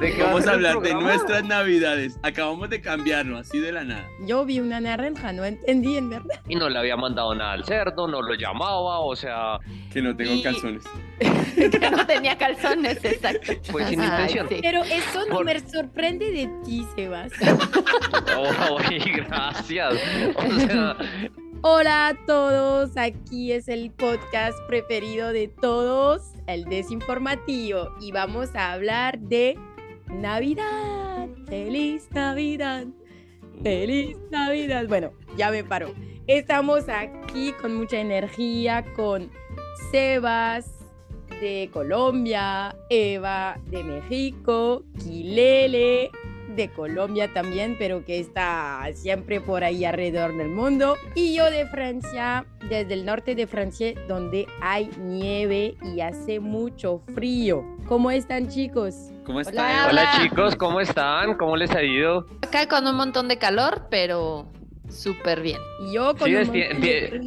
¿De qué Vamos va a hablar de nuestras navidades. Acabamos de cambiarlo, así de la nada. Yo vi una naranja, no entendí en verdad. Y no le había mandado nada al cerdo, no lo llamaba, o sea, Que no tengo Y- calzones. que no tenía calzones, exacto. fue sin Ay, intención. sí. Pero eso no Por- me sorprende de ti, Sebas. Oh, gracias. O sea, Hola a todos, aquí es el podcast preferido de todos, el desinformativo, y vamos a hablar de Navidad. Feliz Navidad. Feliz Navidad. Bueno, ya me paro. Estamos aquí con mucha energía, con Sebas de Colombia, Eva de México, Quilele de Colombia también, pero que está siempre por ahí alrededor del mundo, y yo de Francia, desde el norte de Francia, donde hay nieve y hace mucho frío. ¿Cómo están chicos? ¿Cómo está? Hola. Chicos, ¿cómo están? ¿Cómo les ha ido? Acá con un montón de calor, pero súper bien. Y yo con Sí, un de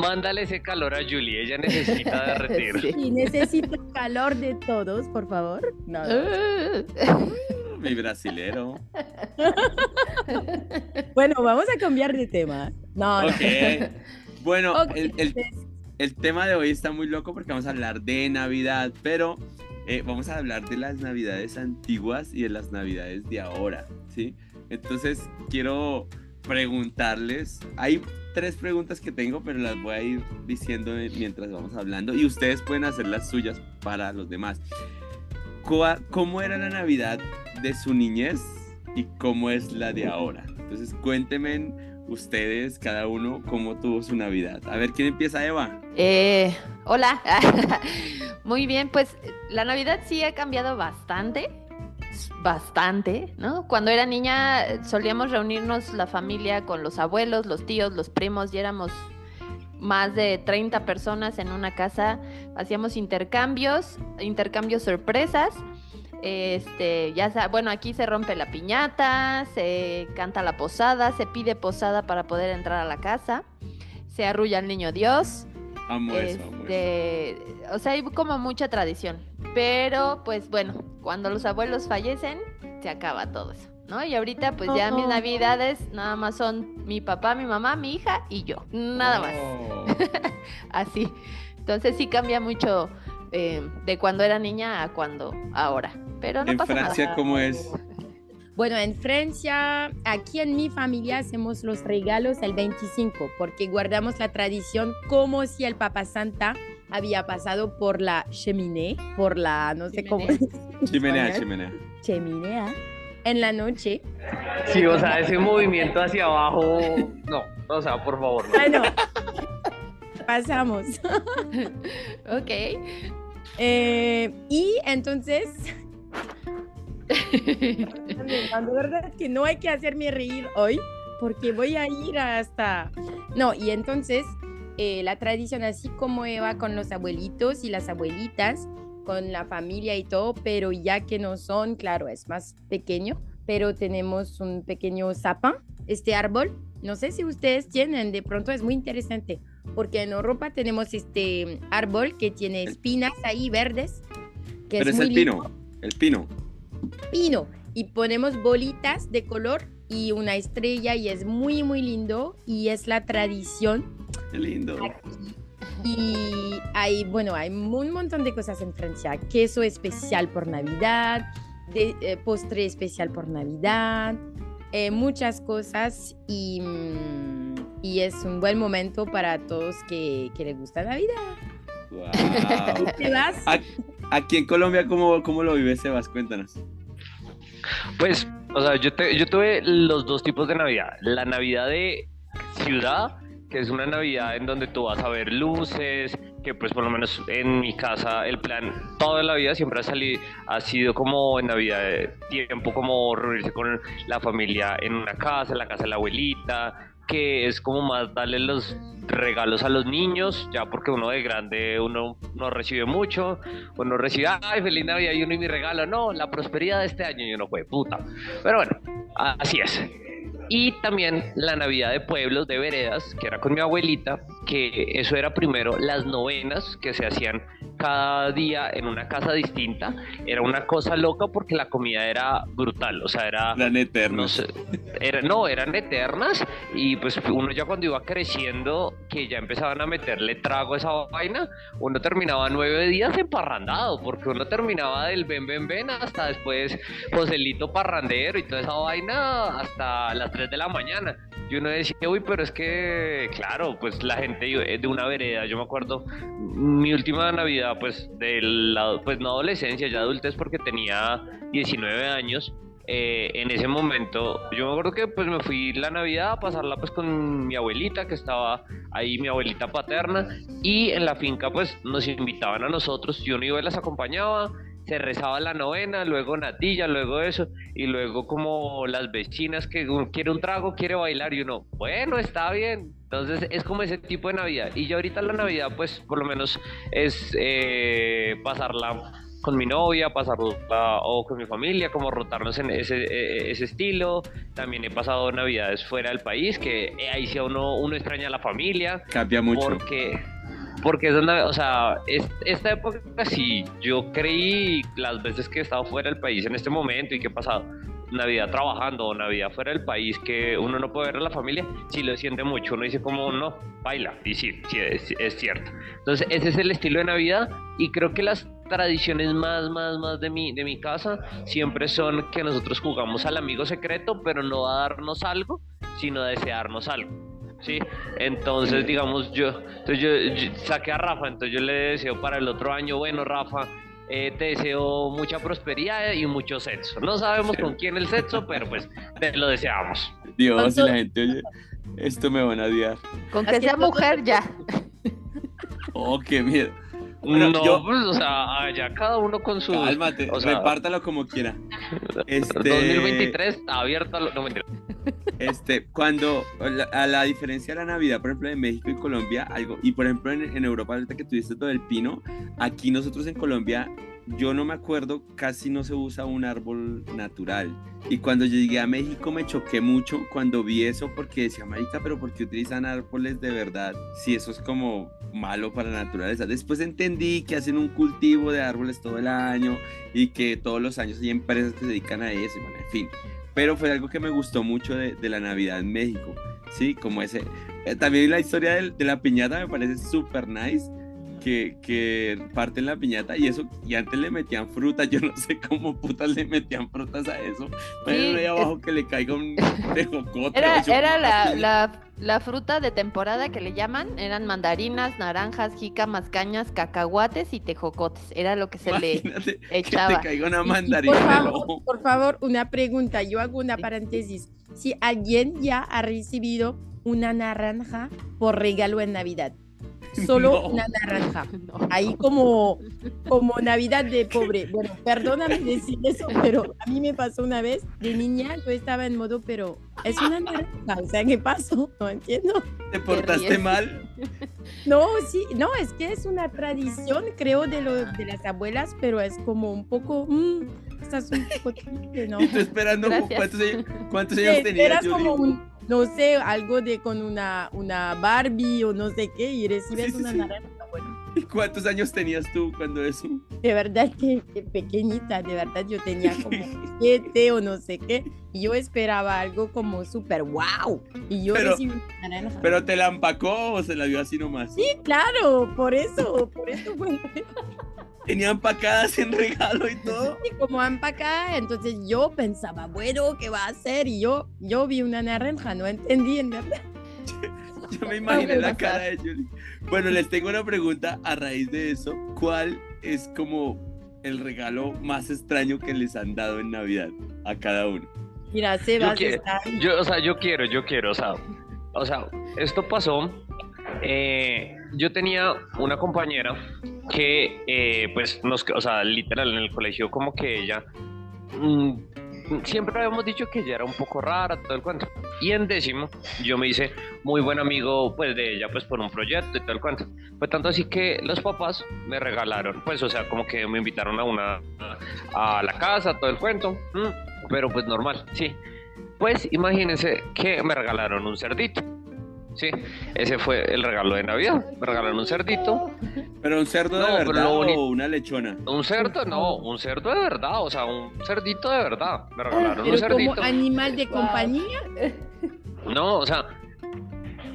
mándale ese calor a Julie, ella necesita derretir. Sí. Y necesito calor de todos, por favor. No, no. Mi brasilero. Bueno, vamos a cambiar de tema. No, no. Ok. Bueno, el, el- tema de hoy está muy loco porque vamos a hablar de Navidad, pero eh, vamos a hablar de las Navidades antiguas y de las Navidades de ahora, ¿sí? Entonces, quiero preguntarles, hay tres preguntas que tengo, pero las voy a ir diciendo mientras vamos hablando y ustedes pueden hacer las suyas para los demás. ¿Cuá- ¿Cómo era la Navidad de su niñez y cómo es la de ahora? Entonces, cuéntenme ustedes, cada uno, cómo tuvo su Navidad. A ver, ¿quién empieza, Eva? eh, hola. Muy bien, pues la Navidad sí ha cambiado bastante. Bastante, ¿no? Cuando era niña solíamos reunirnos la familia con los abuelos, los tíos, los primos y éramos más de 30 personas en una casa. Hacíamos intercambios, intercambios sorpresas. Este, ya sa- bueno, aquí se rompe la piñata, se canta la posada, se pide posada para poder entrar a la casa, se arrulla al niño Dios. Amo eso, amo eso. Este, o sea, hay como mucha tradición. Pero, pues bueno, cuando los abuelos fallecen, se acaba todo eso, ¿no? Y ahorita, pues ya mis Oh. navidades nada más son mi papá, mi mamá, mi hija y yo. Nada más. Oh. Así. Entonces sí cambia mucho eh, de cuando era niña a cuando ahora. Pero no En pasa Francia, nada. ¿cómo es? Bueno, en Francia, aquí en mi familia hacemos los regalos el 25 porque guardamos la tradición como si el Papa Santa había pasado por la cheminée, por la, no sé cómo. Chimenea, español, chimenea. Chimenea. En la noche. Sí, o sea, ese movimiento hacia abajo, no, o sea, por favor, no. Bueno, pasamos. Ok. Eh, y entonces, de verdad que no hay que hacerme reír hoy porque voy a ir hasta... No, y entonces eh, la tradición así como Eva con los abuelitos y las abuelitas, con la familia y todo, pero ya que no son, claro, es más pequeño, pero tenemos un pequeño sapin, este árbol. No sé si ustedes tienen, de pronto es muy interesante, porque en Europa tenemos este árbol que tiene espinas ahí verdes, que Pero es muy el lindo. pino, el pino. pino y ponemos bolitas de color y una estrella y es muy muy lindo y es la tradición Qué lindo. y hay bueno hay un montón de cosas en Francia queso especial por Navidad de, eh, postre especial por Navidad eh, muchas cosas y, y es un buen momento para todos que, que les gusta Navidad Wow. ¿Te vas? Aquí en Colombia, ¿cómo, cómo lo vive Sebas? Cuéntanos. Pues, o sea, yo, te- yo tuve los dos tipos de Navidad. La Navidad de ciudad, que es una Navidad en donde tú vas a ver luces, que pues por lo menos en mi casa el plan toda la vida siempre ha salido, ha sido como en Navidad de tiempo, como reunirse con la familia en una casa, en la casa de la abuelita, que es como más darle los regalos a los niños, ya porque uno de grande uno no recibe mucho, uno recibe, ay, feliz Navidad y uno y mi regalo, no, la prosperidad de este año y uno fue puta. Pero bueno, así es. Y también la Navidad de pueblos, de veredas, que era con mi abuelita, que eso era primero las novenas que se hacían cada día en una casa distinta. Era una cosa loca porque la comida era brutal, o sea, era... Eran No, eternos. sé, era, no, eran eternas y pues uno ya cuando iba creciendo, que ya empezaban a meterle trago a esa vaina, uno terminaba nueve días emparrandado, porque uno terminaba del ven, ven, ven hasta después Joselito parrandero y toda esa vaina hasta las 3 de la mañana. Y uno decía, uy, pero es que, claro, pues la gente de una vereda, yo me acuerdo, mi última Navidad, pues, de la, pues no adolescencia, ya adultez, porque tenía 19 años, eh, en ese momento, yo me acuerdo que pues me fui la Navidad a pasarla pues con mi abuelita, que estaba ahí, mi abuelita paterna, y en la finca pues nos invitaban a nosotros, yo no iba y las acompañaba, se rezaba la novena, luego natilla, luego eso, y luego como las vecinas que uno quiere un trago, quiere bailar, y uno, bueno, está bien. Entonces es como ese tipo de Navidad. Y yo ahorita la Navidad, pues por lo menos es eh, pasarla con mi novia, pasarla o con mi familia, como rotarnos en ese, eh, ese estilo. También he pasado Navidades fuera del país, que eh, ahí sí uno, uno extraña a la familia. Cambia mucho. Porque, porque es una, o sea, es- esta época sí, yo creí las veces que he estado fuera del país en este momento y que he pasado Navidad trabajando o Navidad fuera del país, que uno no puede ver a la familia, sí lo siente mucho, uno dice como no, baila, y sí, sí, es, es cierto. Entonces ese es el estilo de Navidad y creo que las tradiciones más, más, más de mi, de mi casa siempre son que nosotros jugamos al amigo secreto, pero no a darnos algo, sino a desearnos algo. Sí, entonces digamos yo, entonces yo, yo saqué a Rafa, entonces yo le deseo para el otro año, bueno Rafa, eh, te deseo mucha prosperidad y mucho sexo. No sabemos con quién el sexo, pero pues te lo deseamos. Dios, y ¿Cuánto- la gente oye, esto me van a odiar. Con que sea mujer ya. Oh, qué miedo. Bueno, no, yo- pues, o sea, allá cada uno con su... Cálmate, o sea- repártalo como quiera. Este, 2023 está abierto, a lo- no mentira. Este, cuando la- a la diferencia de la Navidad, por ejemplo, de México y Colombia, algo, y por ejemplo en, en Europa, ahorita que tuviste todo el pino, aquí nosotros en Colombia, yo no me acuerdo, casi no se usa un árbol natural. Y cuando yo llegué a México me choqué mucho cuando vi eso porque decía, marica, pero ¿por qué utilizan árboles de verdad? Si eso es como malo para la naturaleza. Después entendí que hacen un cultivo de árboles todo el año y que todos los años hay empresas que se dedican a eso, y bueno, en fin pero fue algo que me gustó mucho de, de la Navidad en México, ¿sí? Como ese... eh, también la historia del- de, la piñata me parece súper nice, que, que parten la piñata y eso, y antes le metían fruta, yo no sé cómo putas le metían frutas a eso, pero ahí abajo que le caiga un tejocote. Era, o yo- era la, la, la fruta de temporada que le llaman. Eran mandarinas, naranjas, jícamas, cañas, cacahuates y tejocotes. Era lo que se le que echaba. te caiga una Y- y mandarina por favor, por favor, una pregunta. Yo hago una paréntesis. Si alguien ya ha recibido una naranja por regalo en Navidad, solo No. una naranja. No. Ahí como, como Navidad de pobre. Bueno, perdóname decir eso, pero a mí me pasó una vez de niña, yo estaba en modo, pero es una naranja. O sea, ¿qué pasó? No entiendo. ¿Te portaste mal? No, sí, no, es que es una tradición, creo, de, lo, de las abuelas, pero es como un poco, mm, estás un poco triste, ¿no? Y tú esperando, Gracias. ¿cuántos años, cuántos años tenías? Julie? como un, no sé, algo de con una, una Barbie o no sé qué, y recibes Sí, una sí. naranja, bueno. ¿Y ¿Cuántos años tenías tú cuando eso? De verdad que, que pequeñita, de verdad yo tenía como siete o no sé qué, y yo esperaba algo como súper wow, y yo Pero- recibí una naranja. ¿Pero te la empacó o se la dio así nomás? Sí, claro, por eso, por eso fue Tenía empacadas en regalo y todo. Y como empacada, entonces yo pensaba, bueno, ¿qué va a hacer? Y yo, yo vi una naranja, no entendí en verdad. Yo me imaginé la cara de Julie. Bueno, les tengo una pregunta a raíz de eso. ¿Cuál es como el regalo más extraño que les han dado en Navidad a cada uno? Mira, Sebas quiero- está. Yo, o sea, yo quiero, yo quiero, o sea, o sea, esto pasó. eh, yo tenía una compañera que, eh, pues, nos, o sea, literal en el colegio, como que ella, mm, siempre habíamos dicho que ella era un poco rara, todo el cuento. Y en décimo, yo me hice muy buen amigo, pues, de ella, pues, por un proyecto y todo el cuento. Fue tanto así que los papás me regalaron, pues, o sea, como que me invitaron a una, a la casa, todo el cuento, mm, pero pues normal, sí. Pues imagínense que me regalaron un cerdito. Sí, ese fue el regalo de Navidad. Me regalaron un cerdito. Pero un cerdo No, de verdad o una lechona. Un cerdo, no, un cerdo de verdad, o sea, un cerdito de verdad. Me regalaron un cerdito. como animal de compañía. No, o sea,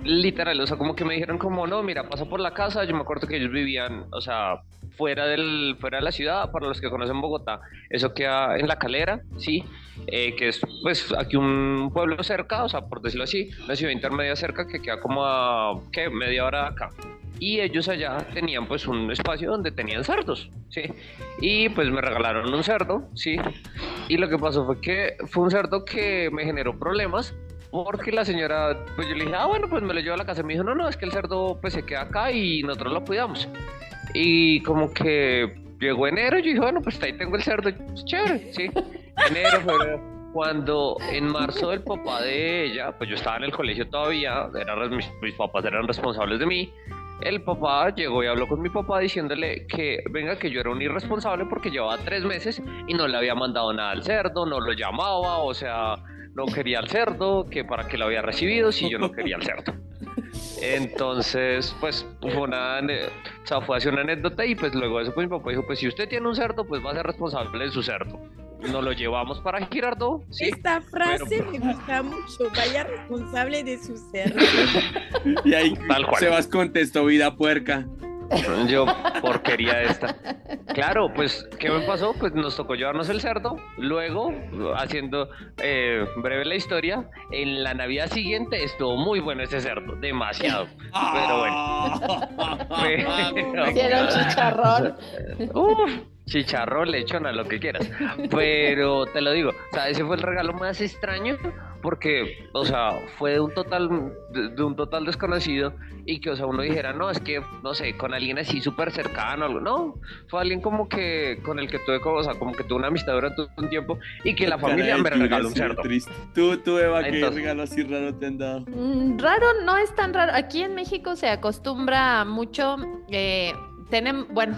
literal, o sea, como que me dijeron como, no, mira, pasa por la casa, yo me acuerdo que ellos vivían, o sea, fuera del, fuera de la ciudad, para los que conocen Bogotá, eso queda en La Calera, sí, eh, que es, pues, aquí un pueblo cerca, o sea, por decirlo así, una ciudad intermedia cerca que queda como a, ¿qué?, media hora de acá. Y ellos allá tenían pues un espacio donde tenían cerdos, ¿sí? Y pues me regalaron un cerdo, ¿sí? Y lo que pasó fue que fue un cerdo que me generó problemas porque la señora, pues yo le dije, ah, bueno, pues me lo llevo a la casa. Y me dijo, no, no, es que el cerdo pues se queda acá y nosotros lo cuidamos. Y como que llegó enero yo dije, bueno, pues ahí tengo el cerdo, pues, chévere, sí. Enero, febrero. Cuando en marzo el papá de ella, pues yo estaba en el colegio todavía, era, res- mis, mis papás eran responsables de mí. El papá llegó y habló con mi papá diciéndole que venga que yo era un irresponsable porque llevaba tres meses y no le había mandado nada al cerdo, no lo llamaba, o sea, no quería al cerdo, que para qué lo había recibido si yo no quería al cerdo. Entonces, pues fue una, o sea, fue hacia una anécdota y pues luego de eso pues mi papá dijo, pues si usted tiene un cerdo, pues va a ser responsable de su cerdo. Nos lo llevamos para Girardot, sí. Esta frase pero- me gusta mucho. Vaya responsable de su ser. Y ahí Tal cual. Sebas contestó vida puerca. Yo, porquería esta. Claro, pues, ¿qué me pasó? Pues nos tocó llevarnos el cerdo. Luego, haciendo eh, breve la historia, en la Navidad siguiente estuvo muy bueno ese cerdo, demasiado. Pero bueno. Pero- Hicieron chicharrón. Uf, chicharrón, lechona, lo que quieras. Pero te lo digo, o sea, ese fue el regalo más extraño porque, o sea, fue de un total, de, de un total desconocido y que, o sea, uno dijera, no, es que, no sé, con alguien así súper cercano, algo. no, fue alguien como que, con el que tuve, como, o sea, como que tuve una amistad durante un tiempo y que la familia me regaló un cerdo. Triste. Tú, tú, Eva, ¿qué Entonces- regalo así raro te han dado? Mm, Raro no es tan raro. Aquí en México se acostumbra mucho. Eh, tienen, bueno,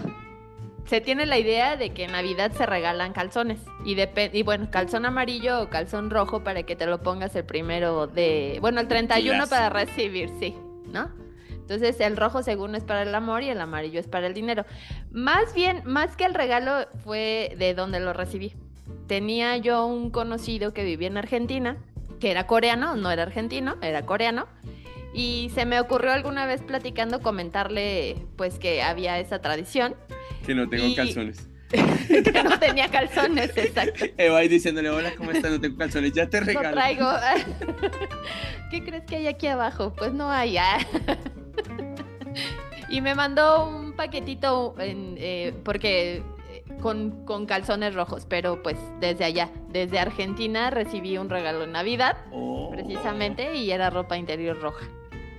se tiene la idea de que en Navidad se regalan calzones. Y, y bueno, calzón amarillo o calzón rojo para que te lo pongas el primero de. Bueno, el 31 Clásico. para recibir, sí, ¿no? Entonces el rojo según es para el amor y el amarillo es para el dinero. Más bien, más que el regalo fue de donde lo recibí. Tenía yo un conocido que vivía en Argentina, que era coreano, no era argentino, era coreano. Y se me ocurrió alguna vez platicando comentarle pues que había esa tradición, Que no tengo Y- calzones. que no tenía calzones, exacto. Eva ahí diciéndole, hola, ¿cómo estás? No tengo calzones, ya te No regalo. traigo. ¿Qué crees que hay aquí abajo? Pues no hay. ah. Y me mandó un paquetito en, eh, porque eh, con, con calzones rojos, pero pues desde allá, desde Argentina recibí un regalo en Navidad, Oh. precisamente, y era ropa interior roja.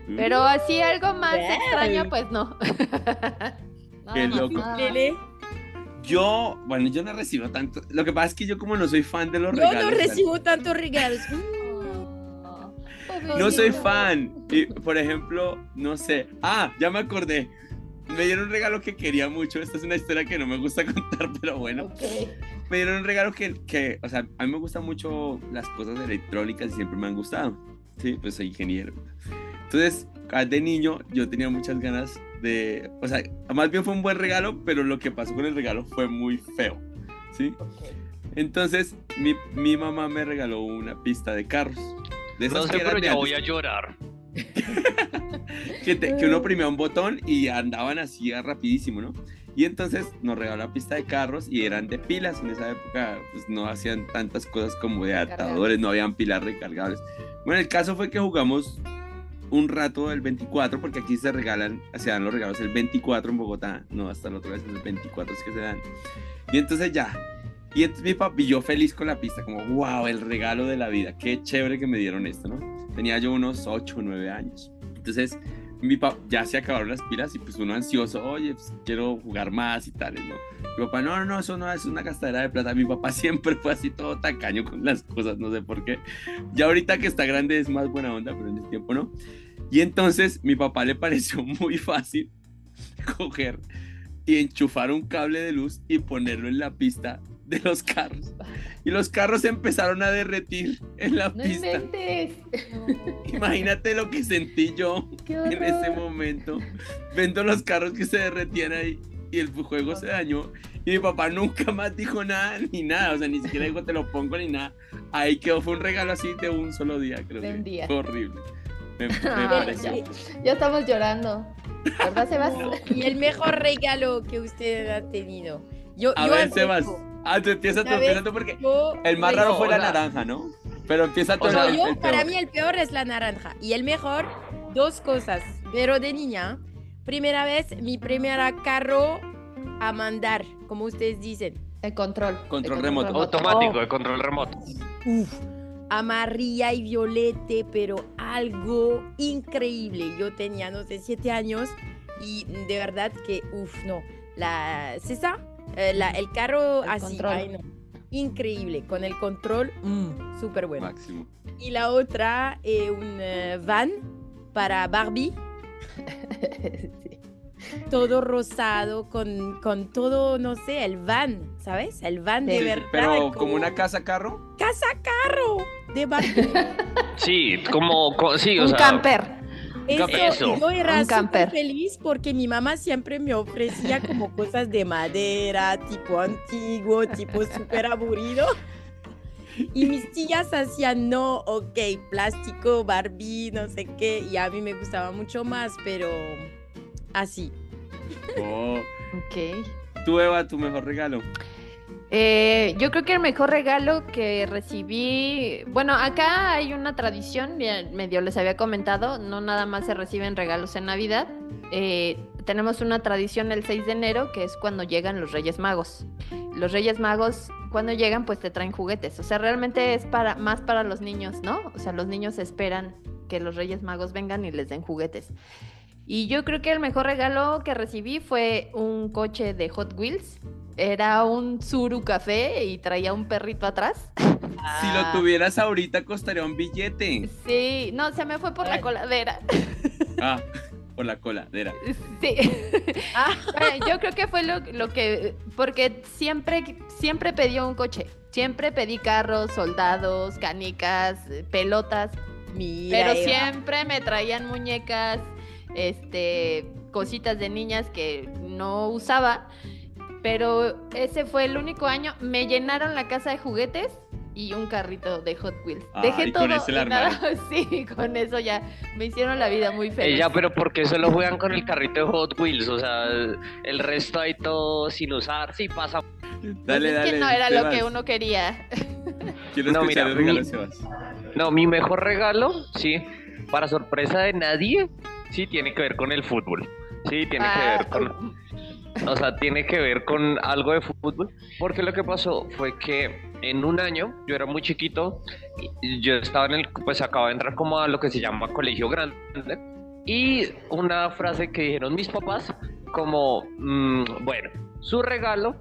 Mm. Pero así algo más extraño, pues no. Qué loco. Yo, bueno, yo no recibo tanto. Lo que pasa es que yo como no soy fan de los Yo regalos. no tan- recibo tantos regalos. No soy fan. Y, por ejemplo, no sé. Ah, ya me acordé. Me dieron un regalo que quería mucho. Esta es una historia que no me gusta contar, pero bueno. Ok. Me dieron un regalo que, que, o sea, a mí me gustan mucho las cosas electrónicas y siempre me han gustado. Sí, pues soy ingeniero. Entonces, de niño yo tenía muchas ganas de, o sea, más bien fue un buen regalo, pero lo que pasó con el regalo fue muy feo. ¿Sí? Entonces, mi, mi mamá me regaló una pista de carros. De esas No que sé, eran pero ya voy a llorar. que, te- que uno oprimía un botón y andaban así rapidísimo, ¿no? Y entonces nos regaló la pista de carros y eran de pilas. En esa época pues no hacían tantas cosas como de adaptadores, no habían pilas recargables. Bueno, el caso fue que jugamos un rato el 24, porque aquí se regalan, se dan los regalos el 24 en Bogotá, no hasta la otra vez, el 24 es que se dan. Y entonces ya, y entonces mi papi, yo feliz con la pista, como, wow, el regalo de la vida, qué chévere que me dieron esto, ¿no? Tenía yo unos 8 o 9 años. Entonces, mi papá, ya se acabaron las pilas y pues uno ansioso, oye, pues quiero jugar más y tales, ¿no? Mi papá, no, no, no, eso no es una gastadera de plata. Mi papá siempre fue así todo tacaño con las cosas, no sé por qué. Ya ahorita que está grande es más buena onda, pero en ese tiempo no. Y entonces mi papá le pareció muy fácil coger y enchufar un cable de luz y ponerlo en la pista de los carros. Y los carros empezaron a derretir en la No pista. inventes. Imagínate lo que sentí yo en ese momento, viendo los carros que se derretían ahí y el juego se dañó. Y mi papá nunca más dijo nada, ni nada, o sea, ni siquiera dijo te lo pongo ni nada. Ahí quedó, fue un regalo así de un solo día, creo De que. un día. Fue horrible. Me, me pareció. ya, ya estamos llorando. ¿Verdad, Sebas? Y el mejor regalo que usted ha tenido. Yo, A yo ver, acepto. Sebas. Ah, tú empieza tú porque el más raro fue la naranja, ¿no? Pero empieza tú o sea, el- yo, el para mí el peor es la naranja. Y el mejor, dos cosas. Pero de niña, primera vez, mi primera carro a mandar, como ustedes dicen. El control. Control el remoto. Automático, Oh. de control remoto. Uf, amarilla y violete, pero algo increíble. Yo tenía, no sé, siete años y de verdad que, uff, no. La, ¿Es esa? Eh, la- el carro El así, control. ay, no. Increíble, con el control, mm, súper bueno. Máximo. Y la otra, eh, un eh, van para Barbie, Sí. todo rosado, con, con todo, no sé, el van, ¿sabes? El van de Sí, verdad. Pero como una casa carro. casa carro de Barbie. Sí, como, co- sí, o Un sea, camper. Eso, Eso. yo era Un camper. súper feliz porque mi mamá siempre me ofrecía como cosas de madera, tipo antiguo, tipo súper aburrido. Y mis tías hacían, no, ok, plástico, Barbie, no sé qué, y a mí me gustaba mucho más, pero así. Oh. Ok. Tú, Eva, tu mejor regalo. Eh, yo creo que el mejor regalo que recibí, bueno, acá hay una tradición, medio les había comentado, no nada más se reciben regalos en Navidad. Eh, tenemos una tradición el 6 de enero que es cuando llegan los Reyes Magos. Los Reyes Magos cuando llegan pues te traen juguetes, o sea, realmente es para más para los niños, ¿no? O sea, los niños esperan que los Reyes Magos vengan y les den juguetes. Y yo creo que el mejor regalo que recibí fue un coche de Hot Wheels. Era un Zuru Café y traía un perrito atrás. Si lo tuvieras ahorita costaría un billete. Sí, no, se me fue por la Ay. coladera. Ah, por la coladera. Sí. Ah, Bueno, yo creo que fue lo, lo que, porque siempre, siempre pedí un coche. Siempre pedí carros, soldados, canicas, eh, pelotas. mira, Pero Eva. siempre me traían muñecas, este, cositas de niñas que no usaba. Pero ese fue el único año. Me llenaron la casa de juguetes y un carrito de Hot Wheels. Ah, Dejé y todo. con y nada- sí, con eso ya me hicieron la vida muy feliz. Ella, pero ¿por qué solo juegan con el carrito de Hot Wheels? O sea, el resto hay todo sin usar. Sí, pasa. Pues Dale, es dale. que no era lo que uno quería. Quiero No, mira, el regalo, mi- Sebas. No, mi mejor regalo, sí, para sorpresa de nadie, sí tiene que ver con el fútbol. Sí, tiene que Ah, ver con, o sea, tiene que ver con algo de fútbol, porque lo que pasó fue que en un año, yo era muy chiquito, yo estaba en el, pues acababa de entrar como a lo que se llama colegio grande, y una frase que dijeron mis papás, como, mm, bueno, su regalo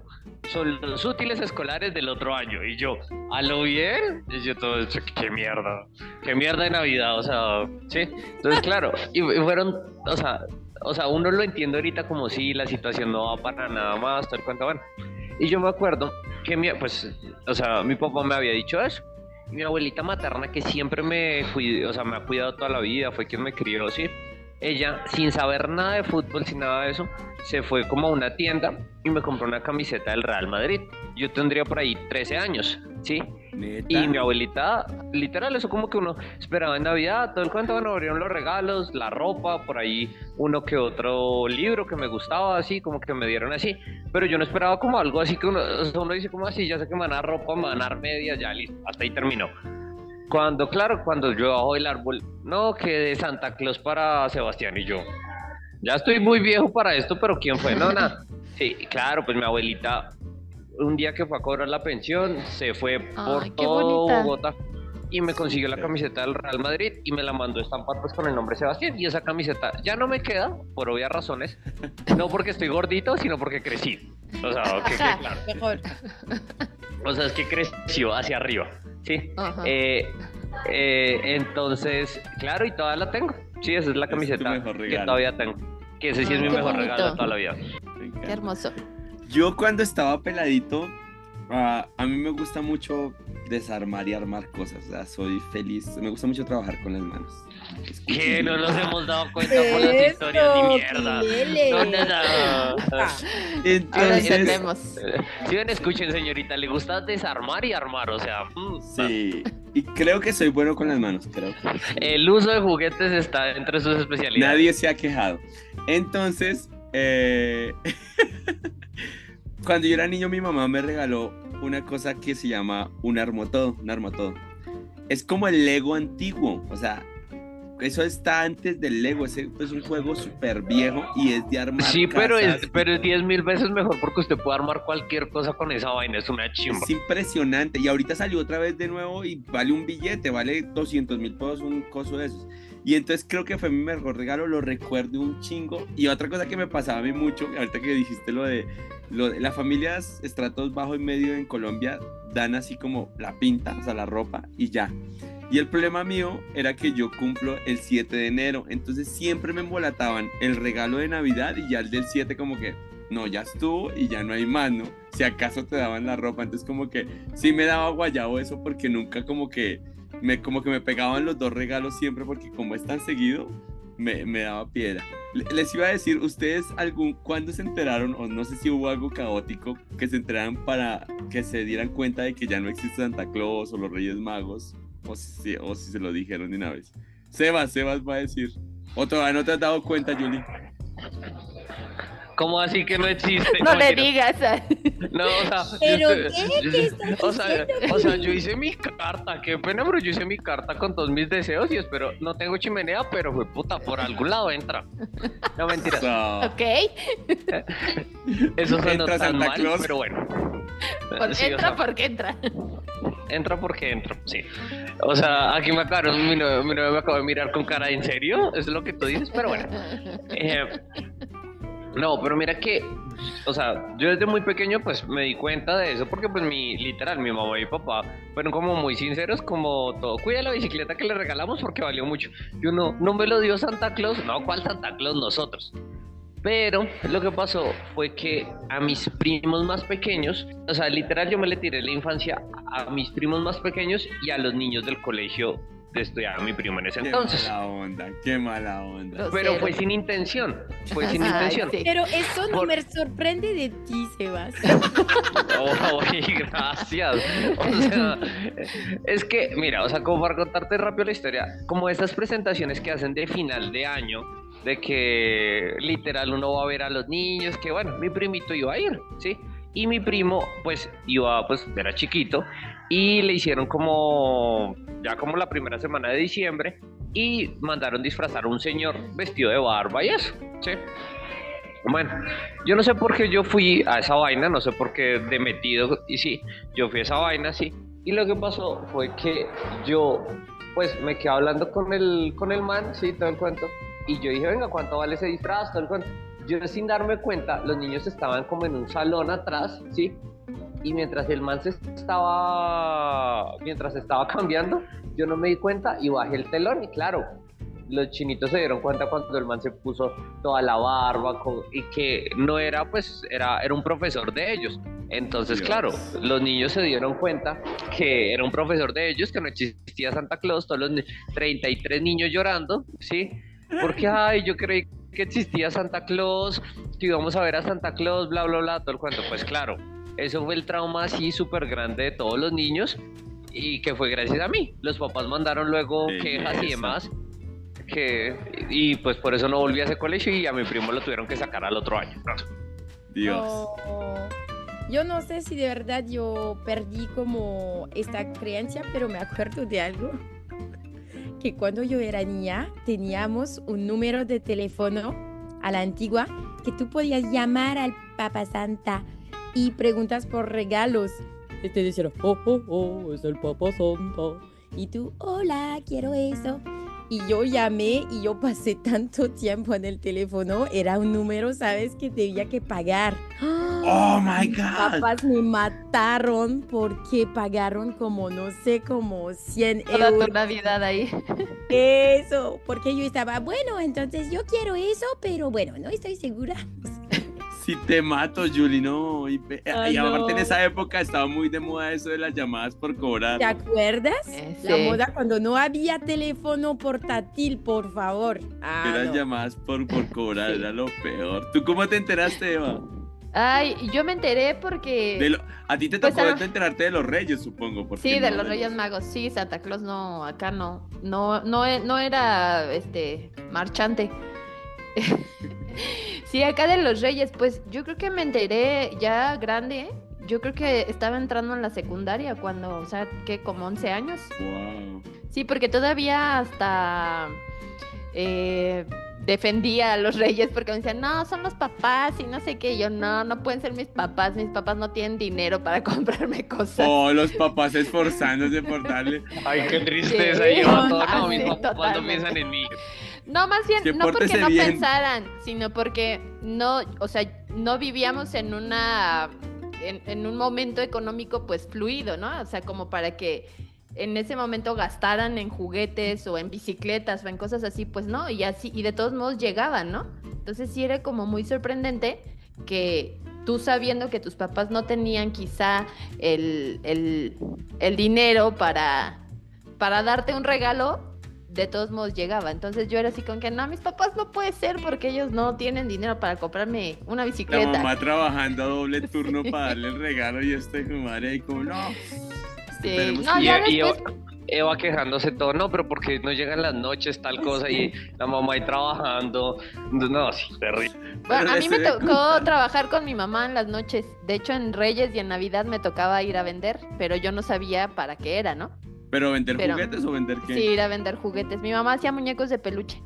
son los útiles escolares del otro año, y yo, ¿a lo bien? Y yo todo, qué mierda, qué mierda de Navidad, o sea, sí, entonces claro, y fueron, o sea, o sea, uno lo entiende ahorita como si la situación no va para nada más, todo el cuento, bueno. Y yo me acuerdo que mi, pues, o sea, mi papá me había dicho eso. Y mi abuelita materna, que siempre me cuidó, o sea, me ha cuidado toda la vida, fue quien me crió, sí. Ella, sin saber nada de fútbol, sin nada de eso, se fue como a una tienda y me compró una camiseta del Real Madrid. Yo tendría por ahí 13 años, ¿sí? Neta. Y mi abuelita, literal, eso como que uno esperaba en Navidad, todo el cuento, bueno, abrieron los regalos, la ropa, por ahí uno que otro libro que me gustaba, así, como que me dieron así, pero yo no esperaba como algo así que uno, uno dice como así, ya sé que me van a dar ropa, me van a dar medias, ya listo, hasta ahí terminó. Cuando, claro, cuando yo bajo el árbol, no, que de Santa Claus para Sebastián y yo, ya estoy muy viejo para esto, pero ¿quién fue? No, nada. Sí, claro, pues mi abuelita, un día que fue a cobrar la pensión, se fue por Ay, todo bonita. Bogotá y me consiguió la camiseta del Real Madrid y me la mandó estampar pues con el nombre Sebastián y esa camiseta ya no me queda por obvias razones, no porque estoy gordito, sino porque crecí. O sea, que quede claro. Mejor. O sea, es que creció hacia arriba, ¿sí? Eh, eh, entonces, claro, y todavía la tengo. Sí, esa es la es camiseta que todavía tengo. Que ese sí es Ay, mi qué mejor regalo de toda la vida. Qué hermoso. Yo cuando estaba peladito, Ah, a mí me gusta mucho desarmar y armar cosas. O sea, soy feliz. Me gusta mucho trabajar con las manos. ¿Qué? No nos hemos dado cuenta por las historias ni mierda. Kilele. ¿Dónde está? Ahora Entonces, entendemos. Si ven, escuchen, señorita, le gusta desarmar y armar, o sea, mm, sí. Y creo que soy bueno con las manos, creo. el uso de juguetes está entre sus especialidades. Nadie se ha quejado. Entonces, eh, cuando yo era niño, mi mamá me regaló una cosa que se llama un armotodo. Un armotodo. Es como el Lego antiguo. O sea, eso está antes del Lego. Ese es un juego súper viejo y es de armar. Sí, pero casas. es, pero es 10 mil veces mejor porque usted puede armar cualquier cosa con esa vaina, es una chimba. Es impresionante. Y ahorita salió otra vez de nuevo y vale un billete, vale 200 mil pesos un coso de esos. Y entonces creo que fue mi mejor regalo, lo recuerdo un chingo. Y otra cosa que me pasaba a mí mucho, ahorita que dijiste lo de, las familias estratos bajo y medio en Colombia dan así como la pinta, o sea, la ropa y ya. Y el problema mío era que yo cumplo el 7 de enero, entonces siempre me embolataban el regalo de Navidad y ya el del 7 como que, no, ya estuvo y ya no hay más, ¿no? Si acaso te daban la ropa, entonces como que sí me daba guayabo eso porque nunca como que me, como que me pegaban los dos regalos siempre porque como es tan seguido, me, daba piedra. Le- Les iba a decir, ¿ustedes algún, cuándo se enteraron, o no sé si hubo algo caótico, que se enteraran para que se dieran cuenta de que ya no existe Santa Claus o los Reyes Magos? O si, o si se lo dijeron de una vez. Sebas, Sebas va a decir. O todavía no te has dado cuenta, Julie. ¿Cómo así que no existe? No le digas. No, o sea, ¿Pero yo- qué? ¿Qué estás o sea, o sea, yo hice mi carta, qué pena, pero yo hice mi carta con todos mis deseos y espero, no tengo chimenea, pero fue puta, por algún lado entra. No mentiras, So, Ok. eso suena Entra tan Santa mal, Claus. pero bueno. Por- Sí, o entra sea, porque entra. entra porque entro, sí. O sea, aquí me acabaron, mi novio, mi novio me acabó de mirar con cara, ¿en serio? ¿Eso es lo que tú dices? Pero bueno. Eh, no, pero mira que, o sea, yo desde muy pequeño pues me di cuenta de eso porque pues mi, literal, mi mamá y papá fueron como muy sinceros, como todo, cuida la bicicleta que le regalamos porque valió mucho. Y uno, no me lo dio Santa Claus, no, ¿cuál Santa Claus? Nosotros. Pero lo que pasó fue que a mis primos más pequeños, o sea, literal yo me le tiré la infancia a mis primos más pequeños y a los niños del colegio estudiaba mi primo en ese qué entonces. mala onda, qué mala onda. Pero Cero. fue sin intención, fue sin Ay, intención. sí. Pero eso no Por- me sorprende de ti, Sebas. Oh, gracias. O sea, es que, mira, o sea, como para contarte rápido la historia, como estas presentaciones que hacen de final de año, de que literal uno va a ver a los niños, que bueno, mi primito iba a ir, ¿sí? Y mi primo, pues, iba, pues, era chiquito, y le hicieron como, ya como la primera semana de diciembre, y mandaron disfrazar a un señor vestido de barba y eso, ¿sí? Bueno, yo no sé por qué yo fui a esa vaina, no sé por qué de metido, y sí, yo fui a esa vaina, sí. Y lo que pasó fue que yo, pues, me quedé hablando con el, con el man, sí, todo el cuento. Y yo dije, venga, ¿cuánto vale ese disfraz? Todo el cuento. Yo sin darme cuenta, los niños estaban como en un salón atrás, sí. Y mientras el man se estaba, mientras estaba cambiando, yo no me di cuenta y bajé el telón y claro, los chinitos se dieron cuenta cuando el man se puso toda la barba con- y que no era pues era, era un profesor de ellos. Entonces, Dios. claro, los niños se dieron cuenta que era un profesor de ellos, que no existía Santa Claus, todos los ni- 33 niños llorando, ¿sí? Porque, ay, yo creí que existía Santa Claus, que íbamos a ver a Santa Claus, bla, bla, bla, todo el cuento. Pues claro, eso fue el trauma así súper grande de todos los niños y que fue gracias a mí. Los papás mandaron luego quejas y demás. Que, y pues por eso no volví a ese colegio y a mi primo lo tuvieron que sacar al otro año. Dios. Oh, yo no sé si de verdad yo perdí como esta creencia, pero me acuerdo de algo. Que cuando yo era niña teníamos un número de teléfono a la antigua que tú podías llamar al Papa Santa y preguntas por regalos. Y te decían, oh, oh, oh, es el Papa Santa. Y tú, hola, quiero eso. Y yo llamé y yo pasé tanto tiempo en el teléfono. Era un número, ¿sabes? Que tenía que pagar. Oh my Mis God. papás me mataron porque pagaron como, no sé, como 100 Toda euros. tu Navidad ahí. Eso, porque yo estaba, bueno, entonces yo quiero eso, pero bueno, no estoy segura. Si te mato, Julie, no. Y, Ah, y aparte en esa época estaba muy de moda eso de las llamadas por cobrar. ¿Te acuerdas? Eh, La sí. moda cuando no había teléfono portátil, por favor. Ah, Eran no. llamadas por, por cobrar, Sí. era lo peor. ¿Tú cómo te enteraste, Eva? Ay, yo me enteré porque... De lo- a ti te Pues, tocó ah. enterarte de los reyes, supongo. Sí, de no los Reyes Magos, sí, Santa Claus no, acá no, no, no, e- no era este marchante. sí, acá de los Reyes, pues yo creo que me enteré ya grande, yo creo que estaba entrando en la secundaria cuando, o sea, que como 11 años. Wow. Sí, porque todavía hasta eh, defendía a los reyes porque me decían, no, son los papás y no sé qué. Y yo, no, no pueden ser mis papás, mis papás no tienen dinero para comprarme cosas. Oh, los papás esforzándose por darle. Ay, qué tristeza. Sí. Yo, todo, no, mis papás no piensan en mí. No, más bien, Que no porque no bien. pensaran, sino porque no, o sea, no vivíamos en una, en, en un momento económico pues fluido, ¿no? O sea, como para que en ese momento gastaran en juguetes o en bicicletas o en cosas así, pues no, y así, y de todos modos llegaban, ¿no? Entonces sí era como muy sorprendente que tú sabiendo que tus papás no tenían quizá el, el, el dinero para, para darte un regalo, de todos modos llegaba. Entonces yo era así con que no, mis papás no puede ser porque ellos no tienen dinero para comprarme una La bicicleta. mamá trabajando a doble turno para darle el regalo y este como madre ahí como no. Sí, no, ya y Eva, después, Eva quejándose todo, no, pero porque no llegan las noches, tal cosa, y la mamá ahí trabajando. No, sí, terrible. bueno, a mí me tocó trabajar con mi mamá en las noches. De hecho, en Reyes y en Navidad me tocaba ir a vender, pero yo no sabía para qué era, ¿no? Pero vender Pero- juguetes o vender qué? Sí, ir a vender juguetes. Mi mamá hacía muñecos de peluche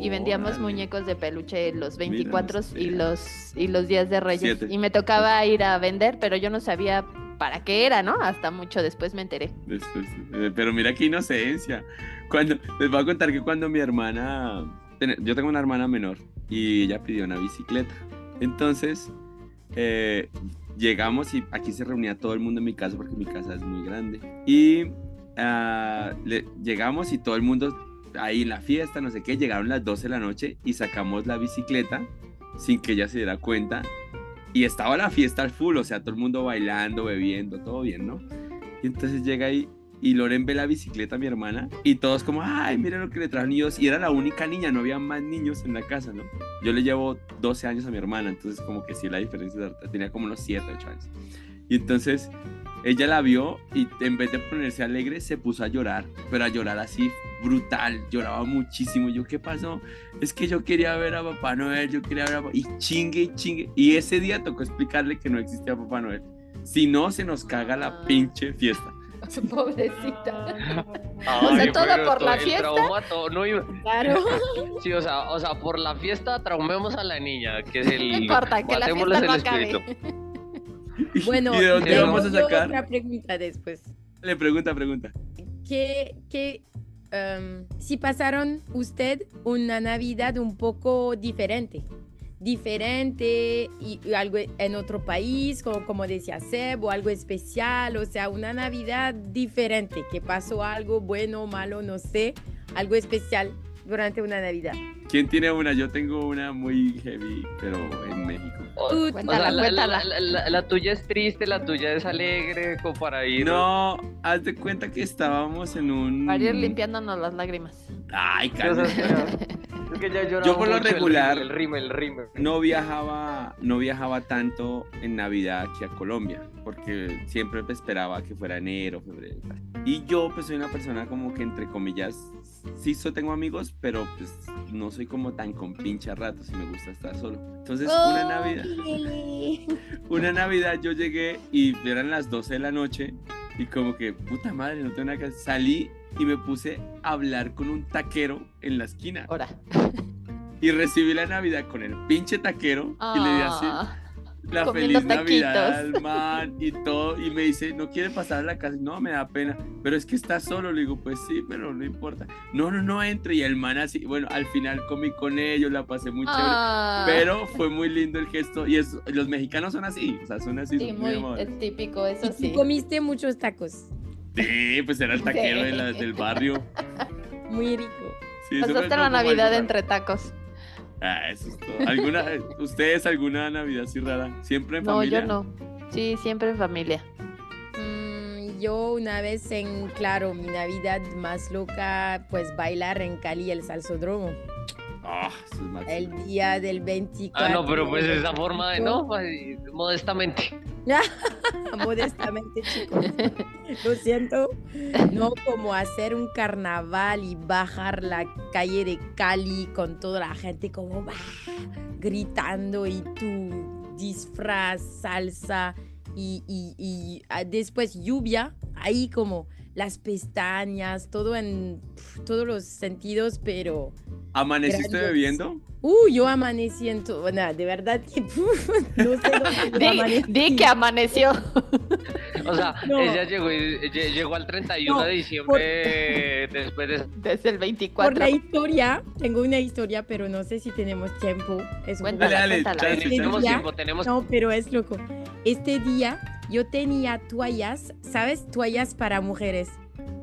y vendíamos muñecos de peluche los Mira, 24 no y los y los días de Reyes. Siete. Y me tocaba ir a vender, pero yo no sabía para qué era, ¿no? Hasta mucho después me enteré. Después, eh, pero mira qué inocencia. Cuando les voy a contar que cuando mi hermana, yo tengo una hermana menor y ella pidió una bicicleta. Entonces eh, llegamos y aquí se reunía todo el mundo en mi casa porque mi casa es muy grande. Y ah, le- llegamos y todo el mundo ahí en la fiesta, no sé qué, llegaron las 12 de la noche y sacamos la bicicleta sin que ella se diera cuenta. Y estaba la fiesta al full, o sea, todo el mundo bailando, bebiendo, todo bien, ¿no? Y entonces llega ahí y Loren ve la bicicleta a mi hermana y todos como, ay, mira lo que le trajo niños. Y era la única niña, no había más niños en la casa, ¿no? Yo le llevo 12 años a mi hermana, entonces como que sí, la diferencia, tenía como unos 7, 8 años. Y entonces ella la vio y en vez de ponerse alegre se puso a llorar, pero a llorar así brutal, lloraba muchísimo. Yo, ¿qué pasó? Es que yo quería ver a Papá Noel, yo quería ver a Papá... Y chingue y chingue. Y ese día tocó explicarle que no existía Papá Noel. Si no, se nos caga la pinche fiesta. Pobrecita. Ay, sea, todo por to- la fiesta. trauma, todo, no iba- Claro. Sí, o sea, o sea, por la fiesta traumemos a la niña, que es el. No importa, que la fiesta no el acabe. espíritu. Bueno, ¿Y de dónde tengo vamos a sacar? otra pregunta después. Le pregunta, pregunta. ¿Qué, qué, em, si pasaron usted una Navidad un poco diferente? Diferente y, y algo en otro país, como, como decía Seb, o algo especial, o sea, una Navidad diferente, que pasó algo bueno malo, no sé, algo especial durante una Navidad. ¿Quién tiene una? Yo tengo una muy heavy, pero en México. O sea, la, la- la- la- la tuya es triste, la tuya es alegre, como para ir. No, haz de cuenta que estábamos en un. Para ir limpiándonos las lágrimas. Ay, calma. es que Yo por lo el regular- rímel, El rímel, el rímel. no viajaba, no viajaba tanto en Navidad aquí a Colombia, porque siempre esperaba que fuera enero, febrero. Y yo pues soy una persona como que entre comillas, sí so, tengo amigos, pero pues no soy como tan con pinche ratos y me gusta estar solo. Entonces una Navidad, una Navidad yo llegué y eran las 12 de la noche y como que puta madre, no tengo nada que hacer. Salí y me puse a hablar con un taquero en la esquina Ahora. y recibí la Navidad con el pinche taquero y le di así Ah, la comiendo feliz Navidad taquitos. al man y todo. Y me dice, no quiere pasar a la casa. No, me da pena. Pero es que está solo. Le digo, pues sí, pero no importa. No, no, no entre. Y el man así, bueno, al final comí con ellos, la pasé muy chévere. ah, Pero fue muy lindo el gesto. Y es, los mexicanos son así. O sea, son así. Sí, son muy muy, es típico, Y eso tú sí. comiste muchos tacos. Sí, pues era el taquero de la- del barrio. Muy rico. Sí, Pasaste la Navidad entre tacos. Ah, eso es todo. ¿Alguna, ¿Ustedes alguna Navidad así rara? ¿Siempre en No, familia? yo no. Sí, siempre en familia. Mm, yo una vez en, claro, mi Navidad más loca, pues bailar en Cali el salsódromo. Ah, eso es. El día del 24. Ah, no, pero pues esa forma de no, pues, modestamente. Modestamente, chicos. Lo siento. No como hacer un carnaval y bajar la calle de Cali con toda la gente como "Bah", gritando y tu disfraz, salsa y, y- y, ah, después lluvia, ahí como las pestañas, todo en pf, todos los sentidos, pero ¿Amaneciste Grandioso. bebiendo? uh, yo amanecí en todo, bueno, de verdad que pf, no sé dónde yo Di, di que amaneció. O sea, No. ella llegó, llegó al 31 No, de diciembre después de... Desde el Por 24. la historia, tengo una historia, pero no sé si tenemos tiempo. Es un Cuéntala, Dale, Este Tenemos día- tiempo, tenemos... No, pero es loco. Este día yo tenía toallas, ¿sabes? Toallas para mujeres.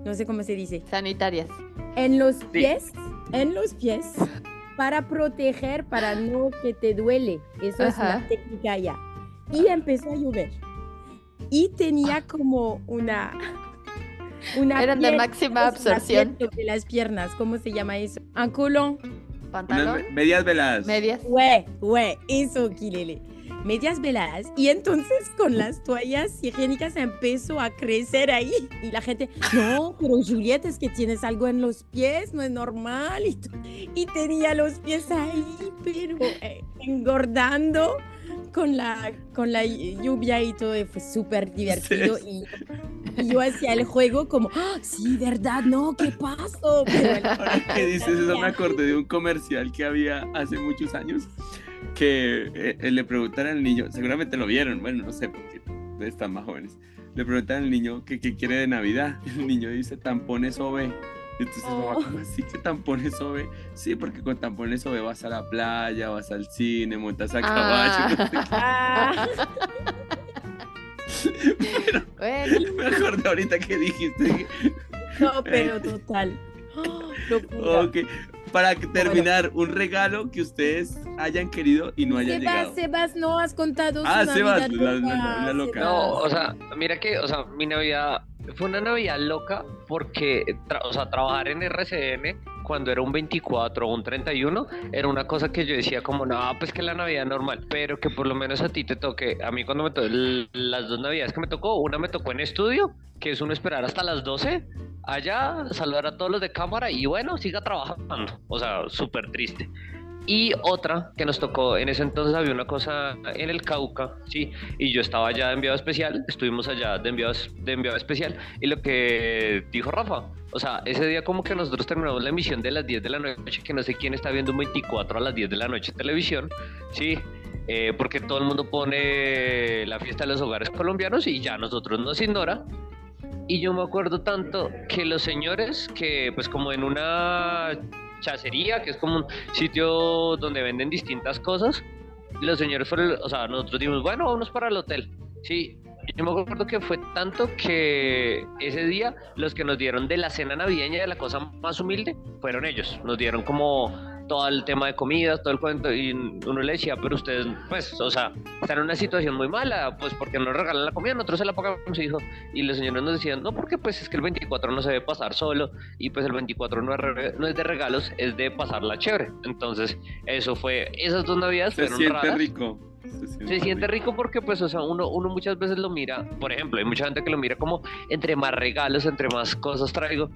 No sé cómo se dice. Sanitarias. En los pies, en los pies, para proteger, para no que te duele. Eso es una técnica ya. Y empezó a llover. Y tenía como una... una Eran de máxima absorción. sobre las piernas, ¿cómo se llama eso? Un colón. Pantalón. Medias veladas. Medias. Güey, güey, eso, Kilele. Medias veladas. Y entonces con las toallas higiénicas empezó a crecer ahí. Y la gente, no, pero Juliet, es que tienes algo en los pies, no es normal. Y, tenía los pies ahí, pero eh, engordando con la, con la lluvia y todo. fue súper divertido. Y, y yo hacía el juego como, "Ah, sí, ¿verdad? No, ¿qué pasó? Pero el- que dices eso, me acordé de un comercial que había hace muchos años que eh, eh, le preguntan al niño, seguramente lo vieron, bueno, no sé porque están más jóvenes. Le preguntan al niño que qué quiere de Navidad. El niño dice tampones OB. Entonces, mamá, Oh. ¿cómo así que tampones OB? Sí, porque con tampones OB vas a la playa, vas al cine, montas a caballo. Ah. Ah, Bueno, me acordé ahorita que dijiste. no, pero total. Locura. Ok, para terminar, un regalo que ustedes hayan querido y no hayan Sebas, llegado. Sebas, no has contado Ah, su Sebas, Navidad la- loca, la- la loca. No, o sea, mira que, o sea, mi Navidad fue una Navidad loca porque, tra- o sea, trabajar en RCN cuando era un 24 o un 31 era una cosa que yo decía como, no, pues que la Navidad normal, pero que por lo menos a ti te toque, a mí cuando me tocó, las dos Navidades que me tocó, una me tocó en estudio, que es uno esperar hasta las 12, allá, saludar a todos los de cámara y bueno, siga trabajando, o sea, súper triste. Y otra que nos tocó, en ese entonces había una cosa en el Cauca, sí, y yo estaba allá de enviado especial, estuvimos allá de enviado, de enviado especial, y lo que dijo Rafa, o sea, ese día como que nosotros terminamos la emisión de las 10 de la noche, que no sé quién está viendo un 24 a las 10 de la noche televisión, sí, eh, porque todo el mundo pone la fiesta de los hogares colombianos y ya nosotros nos ignora. Y yo me acuerdo tanto que los señores que pues como en una chacería, que es como un sitio donde venden distintas cosas, los señores fueron, o sea, nosotros dijimos, bueno, vámonos para el hotel. Sí, yo me acuerdo que fue tanto que ese día los que nos dieron de la cena navideña, de la cosa más humilde, fueron ellos. Nos dieron como todo el tema de comidas, todo el cuento, y uno le decía, pero ustedes, pues, o sea, están en una situación muy mala, pues, porque no regalan la comida, nosotros se la pagamos, hijo. Y los señores nos decían, no, porque pues es que el 24 no se debe pasar solo, y pues el 24 no es, no es de regalos, es de pasarla chévere. Entonces, eso fue, esas dos navidades Se fueron siente raras. rico. Se siente rico porque, pues, o sea, uno, uno muchas veces lo mira, por ejemplo, hay mucha gente que lo mira como entre más regalos, entre más cosas traigo.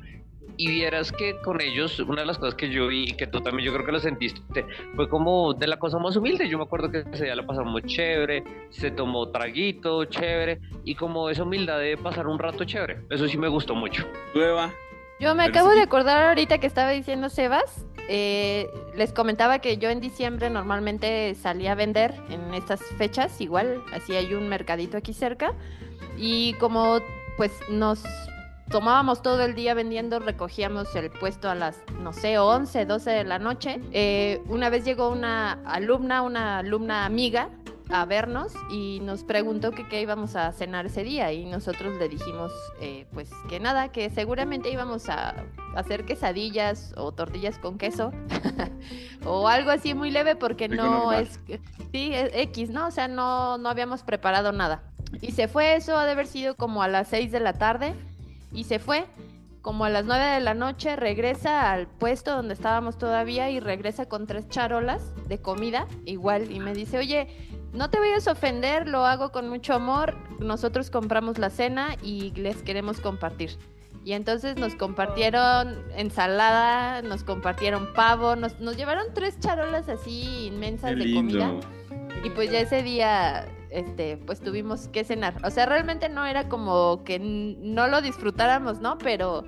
Y vieras que con ellos, una de las cosas que yo vi, y que tú también yo creo que lo sentiste, fue como de la cosa más humilde. Yo me acuerdo que ese día la pasamos chévere, se tomó traguito, chévere, y como esa humildad de pasar un rato chévere. Eso sí me gustó mucho. Nueva. Yo me Pero acabo sí. de acordar ahorita que estaba diciendo Sebas. eh, les comentaba que yo en diciembre normalmente salía a vender en estas fechas, igual, así hay un mercadito aquí cerca. Y como pues nos tomábamos todo el día vendiendo, recogíamos el puesto a las, no sé, 11, 12 de la noche. eh, una vez llegó una alumna, una alumna amiga, a vernos y nos preguntó que qué íbamos a cenar ese día y nosotros le dijimos eh, pues que nada, que seguramente íbamos a hacer quesadillas o tortillas con queso o algo así muy leve porque no normal. es, sí, es X, ¿no? O sea, no, no habíamos preparado nada. Y se fue eso, ha de haber sido como a las 6 de la tarde y se fue como a las 9 de la noche, regresa al puesto donde estábamos todavía y regresa con tres charolas de comida, igual, y me dice, oye, no te vayas a ofender, lo hago con mucho amor, nosotros compramos la cena y les queremos compartir. Y entonces nos compartieron ensalada, nos compartieron pavo, nos, nos llevaron tres charolas así inmensas de comida. Y pues ya ese día, este, pues tuvimos que cenar. O sea, realmente no era como que no lo disfrutáramos, ¿no? Pero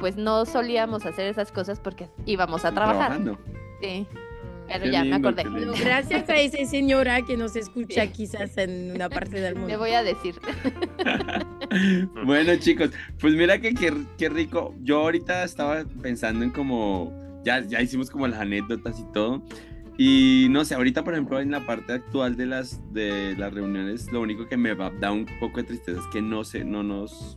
pues no solíamos hacer esas cosas porque íbamos a trabajar. Trabajando. Sí, pero Qué ya me lindo, acordé. Bueno, lindo. gracias a esa señora que nos escucha quizás en una parte del Le mundo. voy a decir. bueno, chicos, pues mira que qué, qué rico. Yo ahorita estaba pensando en como, ya, ya hicimos como las anécdotas y todo. Y no sé, ahorita por ejemplo en la parte actual de las, de las reuniones, lo único que me va, da un poco de tristeza es que no sé, no nos...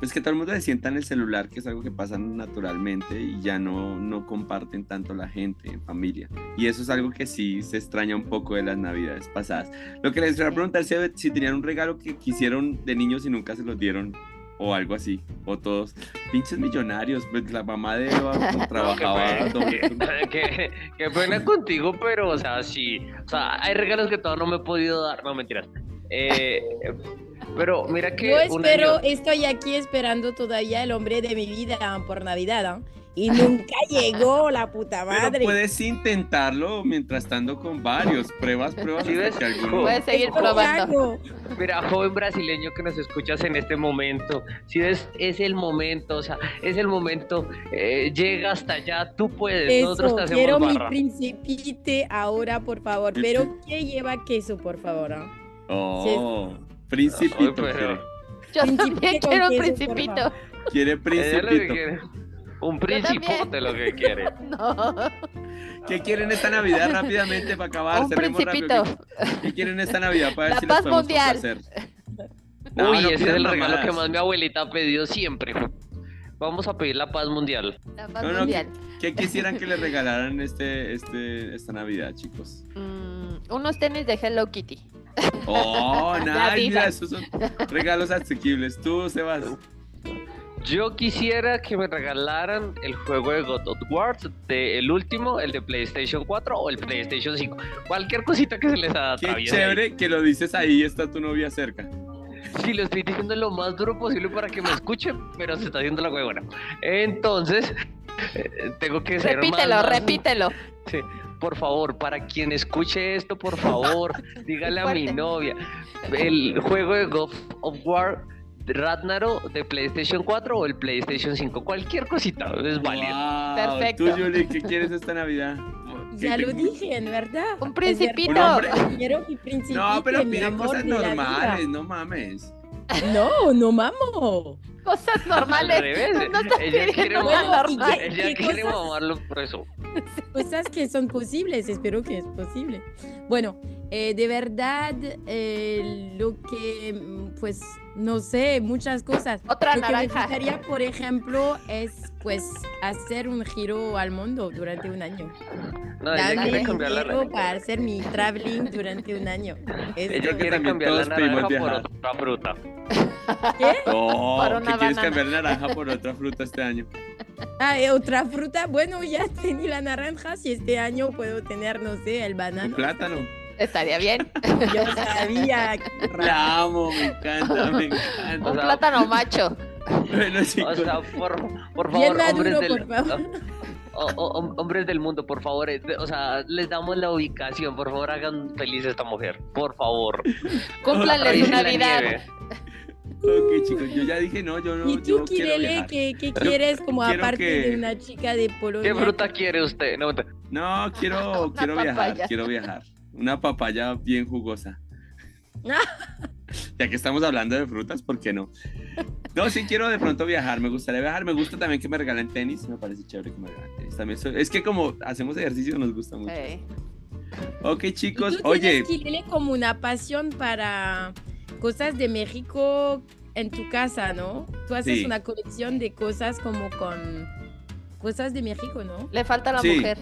Pues que todo el mundo se sienta en el celular, que es algo que pasa naturalmente y ya no, no comparten tanto la gente en familia. Y eso es algo que sí se extraña un poco de las navidades pasadas. Lo que les quería preguntar si, si tenían un regalo que quisieron de niños y nunca se los dieron o algo así, o todos pinches millonarios, pues la mamá de Eva trabajaba que, doble que, que pena contigo, pero, o sea, sí. O sea, hay regalos que todavía no me he podido dar. No, mentiras. Eh, pero mira que. Yo espero, año- estoy aquí esperando todavía el hombre de mi vida por Navidad. ¿ah? Y nunca llegó la puta Pero madre. puedes intentarlo mientras estando con varios, pruebas, pruebas, ¿Sí ves? alguno... Puedes seguir ¿Cómo probando. Mira, joven brasileño que nos escuchas en este momento, si ves, es el momento, o sea, es el momento, eh, llega hasta allá, tú puedes, nosotros Eso, te hacemos quiero mi principite ahora, por favor. Pero ¿qué lleva queso, por favor? ah? Oh, principito pero- Yo Principito también quiero queso, principito. quiere. Principito. Un principote lo que quiere. No, ¿Qué quieren esta Navidad rápidamente para acabar? un rápido. principito. ¿Qué, quieren esta Navidad para ver La si paz podemos mundial. complacer? No, Uy, no ese es el regalo mamadas. que más mi abuelita ha pedido siempre. Vamos a pedir la paz mundial. La paz No, no, mundial. ¿Qué quisieran que les regalaran este, este, esta Navidad, chicos? Mm, unos tenis de Hello Kitty. Oh, nice, mira, esos son regalos asequibles. Tú, Sebas. Yo quisiera que me regalaran el juego de God of War, de el último, el de PlayStation 4 o el PlayStation 5. Cualquier cosita que se les Qué atraviese. ahí. chévere que lo dices ahí, está tu novia cerca. Sí, lo estoy diciendo lo más duro posible para que me escuchen, pero se está haciendo la huevona. Entonces, eh, tengo que ser más- Repítelo, más- repítelo. Sí, por favor, para quien escuche esto, por favor, dígale a mi novia. El juego de God of War Ragnarok de PlayStation 4 o el PlayStation 5, cualquier cosita es válida. Wow, Perfecto. Tú, Julie, ¿qué quieres esta Navidad? Ya ¿Qué- lo dije, en verdad. Un principito. verdad, Un hombre. Quiero mi principito, No, pero mi pide amor cosas normales, no mames. No, no mamo. Cosas Al normales. revés, No estás ella quiere, pidiendo mamar- normal. ella ¿Qué quiere cosas? mamarlo por eso. Cosas que son posibles, espero que es posible. Bueno, eh, de verdad, eh, lo que, pues, no sé, muchas cosas. Otra lo que me gustaría, por ejemplo, es, pues, hacer un giro al mundo durante un año. No, ella quiere cambiar la para hacer mi traveling durante un año. Eso. Ella quiere también cambiar la naranja por otra fruta. ¿Qué? No, una quieres cambiar naranja por otra fruta este año. Ah, ¿y otra fruta. Bueno, ya tenía la naranja. Si este año puedo tener, no sé, el banano. plátano. Estaría bien. Yo sabía. La amo, me encanta, me Un encanta. O sea, plátano macho. Bueno, O chicos. sea, por, por Bien favor, hombres maduro, del, por favor. o- o- hom- hombres del mundo, por favor, eh, o sea, les damos la ubicación, por favor, hagan feliz a esta mujer, por favor. Cúmplanle su Navidad. Ok, chicos, yo ya dije, no, yo no. ¿Y tú, quiero Kirele, qué, qué quieres como quiero aparte que- de una chica de Polonia? ¿Qué fruta quiere usted? No, No, quiero, quiero viajar, quiero viajar. Una papaya bien jugosa. ya que estamos hablando de frutas, ¿por qué no? No, sí quiero de pronto viajar, me gustaría viajar, me gusta también que me regalen tenis, me parece chévere que me regalen tenis. También soy- es que como hacemos ejercicio nos gusta mucho. Eh, Ok, Y chicos, tú oye, tienes, como una pasión para cosas de México en tu casa, ¿no? Tú haces Sí. una colección de cosas como con cosas de México, ¿no? Le falta la Sí. mujer.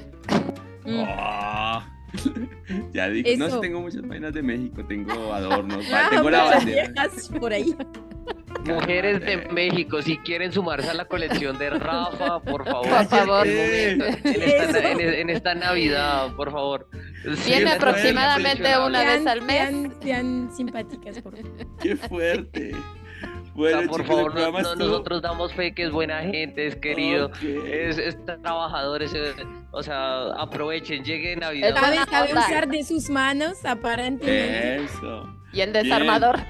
Mm. Ah. ya digo, no, Eso. tengo muchas vainas de México, tengo adornos, Ah, tengo la muchas bandera. viejas por ahí. Mujeres de México, si quieren sumarse a la colección de Rafa, por favor. Por. En esta, Eso. en- en esta Navidad, por favor. Viene aproximadamente una vez al mes. Sean, sean simpáticas, por favor. Qué fuerte. O sea, por favor, no- nosotros damos fe que es buena gente, es querido, es, es trabajador, es, o sea, aprovechen, llegue Navidad. Es Sabe, sabe usar de sus manos, aparentemente. Eso. Y el desarmador.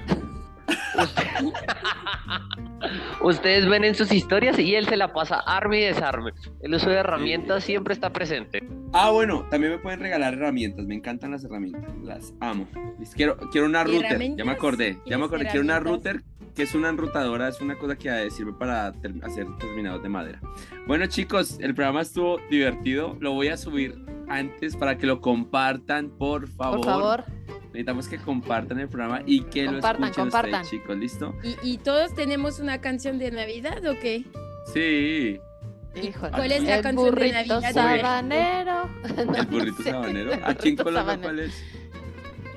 Ustedes ven en sus historias y él se la pasa arme y desarme. El uso de herramientas siempre está presente. Ah, bueno, también me pueden regalar herramientas. Me encantan las herramientas. Las amo. Quiero, quiero una router. Ya me acordé. Ya me ¿Quieres acordé. Quiero una router que es una enrutadora. Es una cosa que eh, sirve para ter- hacer terminados de madera. Bueno, chicos, el programa estuvo divertido. Lo voy a subir antes para que lo compartan, por favor. Por favor. Necesitamos que compartan el programa y que Compartan, lo escuchen compartan. ustedes, chicos. ¿Listo? ¿Y, y todos tenemos una canción de Navidad o qué? Sí. Híjole. ¿Cuál es la El canción de Navidad? sabanero. El burrito sé. sabanero. El Aquí en Colombia, sabanero. ¿cuál es?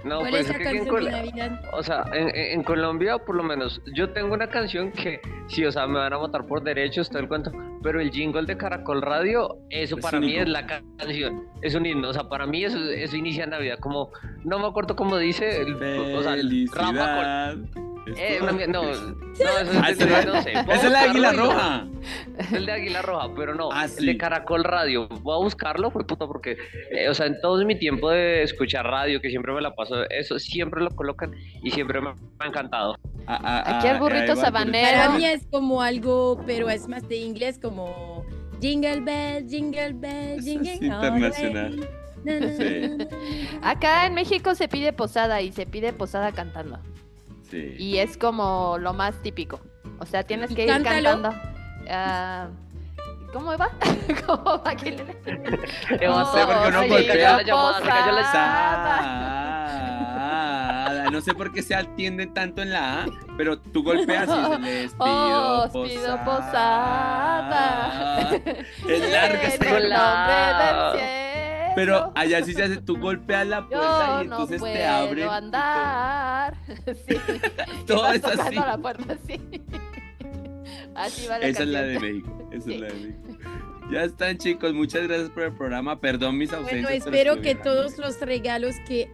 No, ¿Cuál pues es la es que de Navidad? O sea, en, Colombia, por lo menos, yo tengo una canción que, sí, o sea, me van a votar por derechos, todo el cuento, pero el jingle de Caracol Radio, eso Es para mí himno. es la ca- canción, es un himno, o sea, para mí eso, eso inicia Navidad, como, no me acuerdo cómo dice, el, o sea, el Rafa. Col- eh, una no, Ah, es, no sé. la de Águila Roja. es el de Águila Roja, pero no, Ah, el de Caracol Radio. Voy a buscarlo, fue puta, porque, eh, o sea, en todo mi tiempo de escuchar radio, que siempre me la paso, eso siempre lo colocan y siempre me, ha encantado. Ah, ah, Aquí el burrito el sabanero. Para mí es como algo, pero es más de inglés, como Jingle Bell, Jingle Bell, Jingle way. internacional. Na, na, Sí. na, na. Acá en México se pide posada y se pide posada cantando. Sí. Y es como lo más típico. O sea, tienes que ir cántalo. cantando. Ah, ¿Cómo va? ¿Cómo va? ¿Qué le- Eh, No sé por qué uno Oye, golpea. la llamada, la- No sé por qué se atiende tanto en la A, pero tú golpeas y se les pido Os posada. pido posada. Es larga En esta el nombre del cielo. Pero allá sí se hace, tú golpeas la puerta Yo y no entonces puedo te abren. andar. Sí. Todo es así. la puerta, sí. Así va la Esa es la canción. de México. Esa Sí. es la de México. Ya están, chicos. Muchas gracias por el programa. Perdón mis ausencias. Bueno, pero espero que todos los regalos que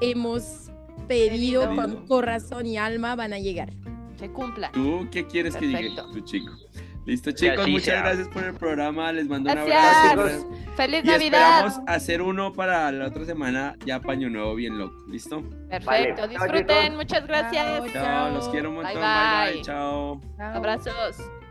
hemos pedido con corazón y alma van a llegar. Se cumpla. ¿Tú qué quieres que llegue Perfecto. tu chico? Listo, chicos. Muchas sea. gracias por el programa. Les mando un Gracias. abrazo. ¡Feliz Y Navidad! esperamos hacer uno para la otra semana, ya paño nuevo, bien loco. ¿Listo? Perfecto. Vale. Chao, Disfruten. chicos. Muchas gracias. Chao. Chao, los quiero un montón. Bye, bye, bye. bye. Chao. Chao. Abrazos.